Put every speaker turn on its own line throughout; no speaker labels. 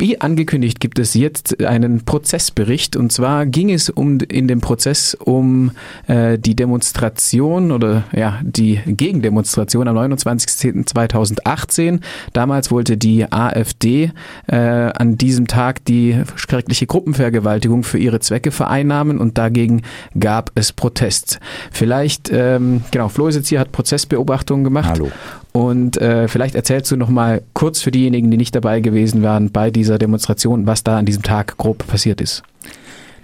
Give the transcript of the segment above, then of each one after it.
Wie angekündigt gibt es jetzt einen Prozessbericht und zwar ging es um in dem Prozess um äh, die Demonstration oder ja die Gegendemonstration am 29.10.2018. Damals wollte die AfD äh, an diesem Tag die schreckliche Gruppenvergewaltigung für ihre Zwecke vereinnahmen und dagegen gab es Protest. Vielleicht ähm, genau Flo ist jetzt hier hat Prozessbeobachtungen gemacht.
Hallo.
Und äh, vielleicht erzählst du noch mal kurz für diejenigen, die nicht dabei gewesen waren bei dieser Demonstration, was da an diesem Tag grob passiert ist.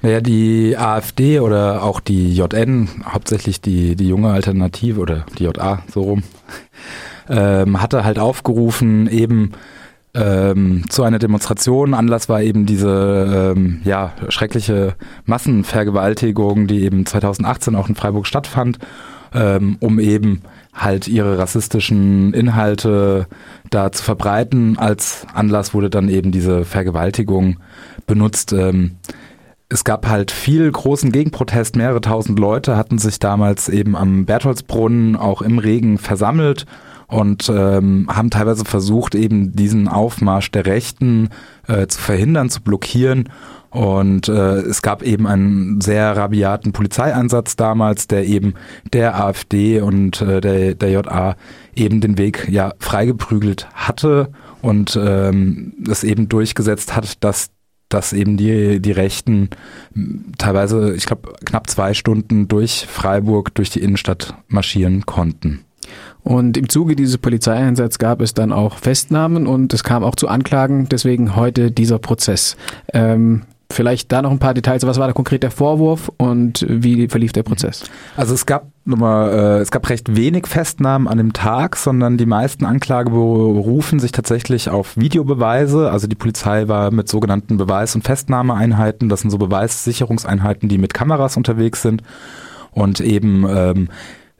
Naja, die AfD oder auch die JN, hauptsächlich die, die junge Alternative oder die JA, so rum, ähm, hatte halt aufgerufen, eben ähm, zu einer Demonstration. Anlass war eben diese ähm, ja, schreckliche Massenvergewaltigung, die eben 2018 auch in Freiburg stattfand, ähm, um eben halt ihre rassistischen Inhalte da zu verbreiten. Als Anlass wurde dann eben diese Vergewaltigung benutzt. Ähm, es gab halt viel großen Gegenprotest. Mehrere tausend Leute hatten sich damals eben am Bertholdsbrunnen auch im Regen versammelt und ähm, haben teilweise versucht, eben diesen Aufmarsch der Rechten äh, zu verhindern, zu blockieren. Und äh, es gab eben einen sehr rabiaten Polizeieinsatz damals, der eben der AfD und äh, der, der JA eben den Weg ja freigeprügelt hatte und ähm, es eben durchgesetzt hat, dass dass eben die, die Rechten teilweise, ich glaube, knapp zwei Stunden durch Freiburg, durch die Innenstadt marschieren konnten.
Und im Zuge dieses Polizeieinsatzes gab es dann auch Festnahmen und es kam auch zu Anklagen, deswegen heute dieser Prozess. Ähm, Vielleicht da noch ein paar Details. Was war da konkret der Vorwurf und wie verlief der Prozess?
Also es gab nochmal, äh, es gab recht wenig Festnahmen an dem Tag, sondern die meisten Anklageberufen sich tatsächlich auf Videobeweise. Also die Polizei war mit sogenannten Beweis- und Festnahmeeinheiten. Das sind so Beweissicherungseinheiten, die mit Kameras unterwegs sind und eben ähm,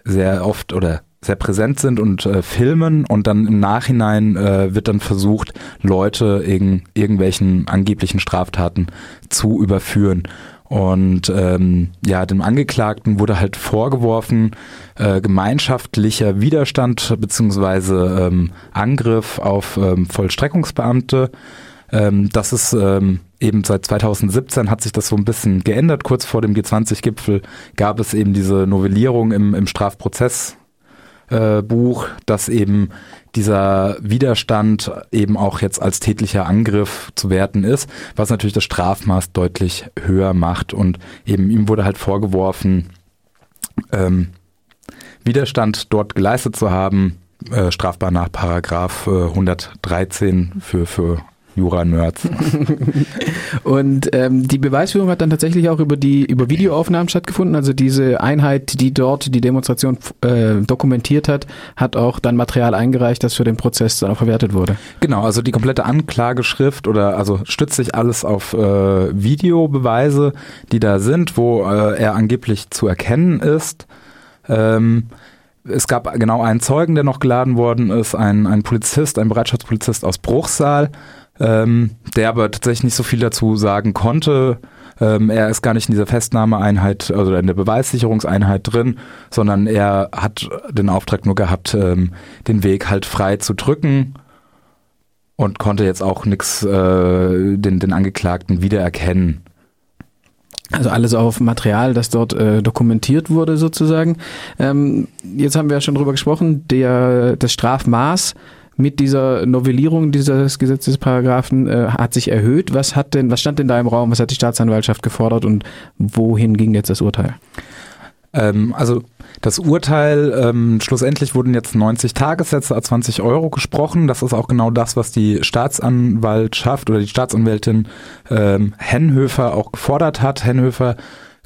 sehr oft oder sehr präsent sind und äh, filmen und dann im Nachhinein äh, wird dann versucht, Leute in irgendwelchen angeblichen Straftaten zu überführen. Und ähm, ja, dem Angeklagten wurde halt vorgeworfen, äh, gemeinschaftlicher Widerstand beziehungsweise ähm, Angriff auf ähm, Vollstreckungsbeamte. Ähm, das ist ähm, eben seit 2017 hat sich das so ein bisschen geändert. Kurz vor dem G20-Gipfel gab es eben diese Novellierung im, im Strafprozess äh, Buch, dass eben dieser Widerstand eben auch jetzt als tätlicher Angriff zu werten ist, was natürlich das Strafmaß deutlich höher macht. Und eben ihm wurde halt vorgeworfen, ähm, Widerstand dort geleistet zu haben, äh, strafbar nach Paragraph äh, 113 für, für Jura-Nerds.
und ähm, die Beweisführung hat dann tatsächlich auch über die über Videoaufnahmen stattgefunden. Also diese Einheit, die dort die Demonstration äh, dokumentiert hat, hat auch dann Material eingereicht, das für den Prozess dann auch verwertet wurde.
Genau, also die komplette Anklageschrift oder also stützt sich alles auf äh, Videobeweise, die da sind, wo äh, er angeblich zu erkennen ist. Ähm, es gab genau einen Zeugen, der noch geladen worden ist, ein, ein Polizist, ein Bereitschaftspolizist aus Bruchsal, ähm, der aber tatsächlich nicht so viel dazu sagen konnte. Ähm, er ist gar nicht in dieser Festnahmeeinheit, also in der Beweissicherungseinheit drin, sondern er hat den Auftrag nur gehabt, ähm, den Weg halt frei zu drücken und konnte jetzt auch nichts äh, den, den Angeklagten wiedererkennen.
Also alles auf Material, das dort äh, dokumentiert wurde sozusagen. Ähm, jetzt haben wir ja schon drüber gesprochen, der, das Strafmaß mit dieser Novellierung dieses Gesetzesparagraphen äh, hat sich erhöht. Was hat denn, was stand denn da im Raum? Was hat die Staatsanwaltschaft gefordert und wohin ging jetzt das Urteil?
Ähm, also das Urteil, ähm, schlussendlich wurden jetzt 90 Tagessätze a 20 Euro gesprochen. Das ist auch genau das, was die Staatsanwaltschaft oder die Staatsanwältin ähm, Hennhöfer auch gefordert hat. Hennhöfer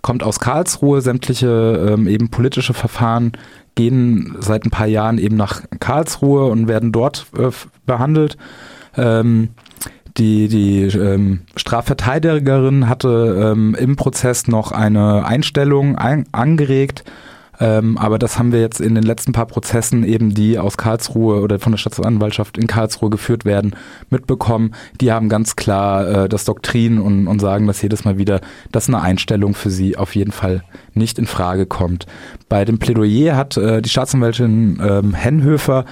kommt aus Karlsruhe, sämtliche ähm, eben politische Verfahren gehen seit ein paar Jahren eben nach Karlsruhe und werden dort äh, behandelt. Ähm, die, die ähm, Strafverteidigerin hatte ähm, im Prozess noch eine Einstellung ein, angeregt, ähm, aber das haben wir jetzt in den letzten paar Prozessen eben, die aus Karlsruhe oder von der Staatsanwaltschaft in Karlsruhe geführt werden, mitbekommen. Die haben ganz klar äh, das Doktrin und, und sagen das jedes Mal wieder, dass eine Einstellung für sie auf jeden Fall nicht in Frage kommt. Bei dem Plädoyer hat äh, die Staatsanwältin ähm, Hennhöfer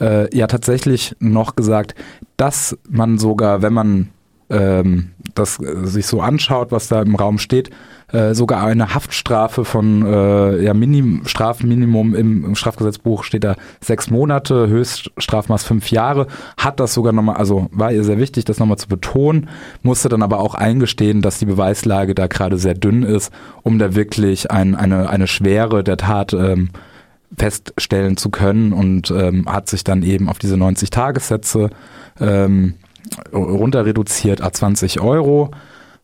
äh, ja tatsächlich noch gesagt, dass man sogar, wenn man ähm, das äh, sich so anschaut, was da im Raum steht, äh, sogar eine Haftstrafe von äh, ja, Minim Strafminimum im, im Strafgesetzbuch steht da sechs Monate, Höchststrafmaß fünf Jahre, hat das sogar nochmal, also war ihr sehr wichtig, das nochmal zu betonen, musste dann aber auch eingestehen, dass die Beweislage da gerade sehr dünn ist, um da wirklich ein, eine, eine Schwere der Tat ähm, feststellen zu können und ähm, hat sich dann eben auf diese 90 Tagessätze ähm, runter reduziert a 20 Euro.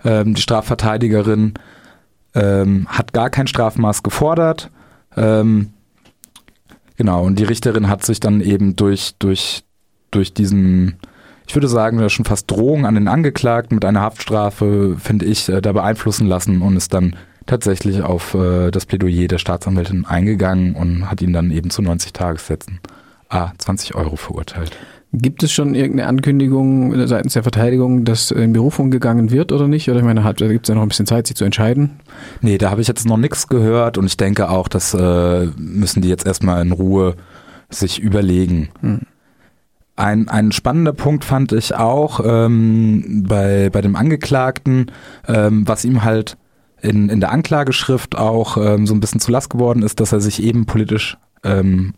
Ähm, die Strafverteidigerin ähm, hat gar kein Strafmaß gefordert. Ähm, genau, und die Richterin hat sich dann eben durch, durch, durch diesen, ich würde sagen, schon fast Drohung an den Angeklagten mit einer Haftstrafe, finde ich, äh, da beeinflussen lassen und ist dann tatsächlich auf äh, das Plädoyer der Staatsanwältin eingegangen und hat ihn dann eben zu 90 Tagessätzen a 20 Euro verurteilt.
Gibt es schon irgendeine Ankündigung seitens der Verteidigung, dass in Berufung gegangen wird oder nicht? Oder ich meine, da gibt es ja noch ein bisschen Zeit, sich zu entscheiden?
Nee, da habe ich jetzt noch nichts gehört und ich denke auch, das äh, müssen die jetzt erstmal in Ruhe sich überlegen. Hm. Ein, ein spannender Punkt fand ich auch ähm, bei, bei dem Angeklagten, ähm, was ihm halt in, in der Anklageschrift auch ähm, so ein bisschen zu Last geworden ist, dass er sich eben politisch ähm,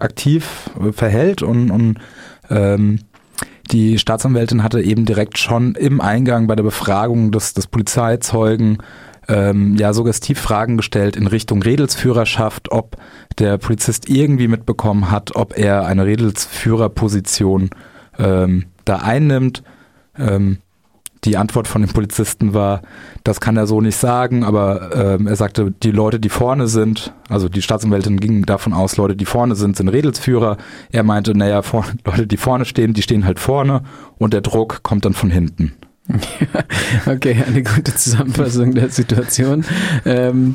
aktiv verhält und, und ähm, die Staatsanwältin hatte eben direkt schon im Eingang bei der Befragung des, des Polizeizeugen ähm, ja suggestiv Fragen gestellt in Richtung Redelsführerschaft, ob der Polizist irgendwie mitbekommen hat, ob er eine Redelsführerposition ähm, da einnimmt. Ähm, die Antwort von dem Polizisten war, das kann er so nicht sagen, aber ähm, er sagte, die Leute, die vorne sind, also die Staatsanwältin ging davon aus, Leute, die vorne sind, sind Redelsführer. Er meinte, naja, vor, Leute, die vorne stehen, die stehen halt vorne und der Druck kommt dann von hinten.
okay, eine gute Zusammenfassung der Situation. Ähm,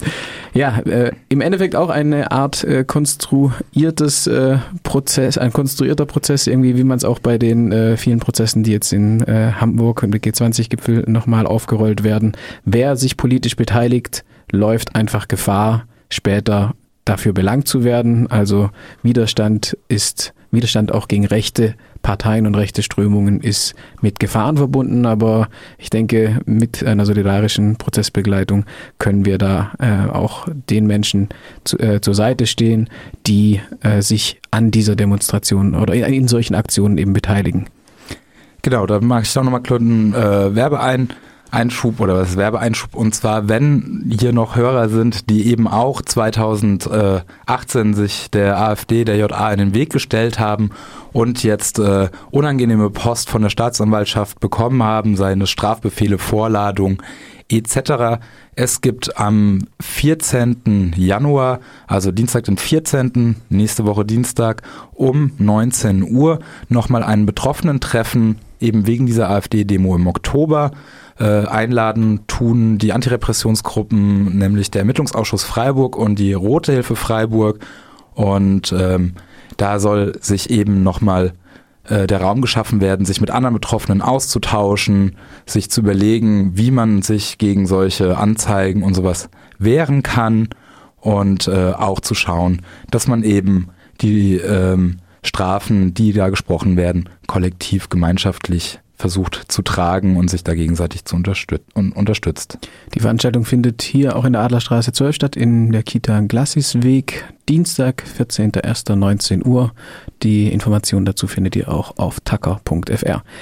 ja, äh, im Endeffekt auch eine Art äh, konstruiertes äh, Prozess, ein konstruierter Prozess, irgendwie, wie man es auch bei den äh, vielen Prozessen, die jetzt in äh, Hamburg und G20-Gipfel nochmal aufgerollt werden. Wer sich politisch beteiligt, läuft einfach Gefahr, später dafür belangt zu werden. Also Widerstand ist Widerstand auch gegen rechte Parteien und rechte Strömungen ist mit Gefahren verbunden, aber ich denke, mit einer solidarischen Prozessbegleitung können wir da äh, auch den Menschen zu, äh, zur Seite stehen, die äh, sich an dieser Demonstration oder in, in, solchen Aktionen eben beteiligen.
Genau, da mache ich auch nochmal einen äh, Werbe ein. Einschub oder was Werbeeinschub und zwar, wenn hier noch Hörer sind, die eben auch 2018 sich der AfD, der JA in den Weg gestellt haben und jetzt äh, unangenehme Post von der Staatsanwaltschaft bekommen haben, seine Strafbefehle, Vorladung etc. Es gibt am 14. Januar, also Dienstag den 14., nächste Woche Dienstag um 19 Uhr nochmal einen Betroffenen-Treffen, eben wegen dieser AfD-Demo im Oktober. Äh, einladen tun die Antirepressionsgruppen, nämlich der Ermittlungsausschuss Freiburg und die Rote Hilfe Freiburg. Und ähm, da soll sich eben nochmal äh, der Raum geschaffen werden, sich mit anderen Betroffenen auszutauschen, sich zu überlegen, wie man sich gegen solche Anzeigen und sowas wehren kann und äh, auch zu schauen, dass man eben die ähm, Strafen, die da gesprochen werden, kollektiv, gemeinschaftlich versucht zu tragen und sich da gegenseitig zu unterstützt.
Die Veranstaltung findet hier auch in der Adlerstraße 12 statt, in der Kita Glassisweg, Dienstag, 14.01.19 Uhr. Die Informationen dazu findet ihr auch auf tacker.fr.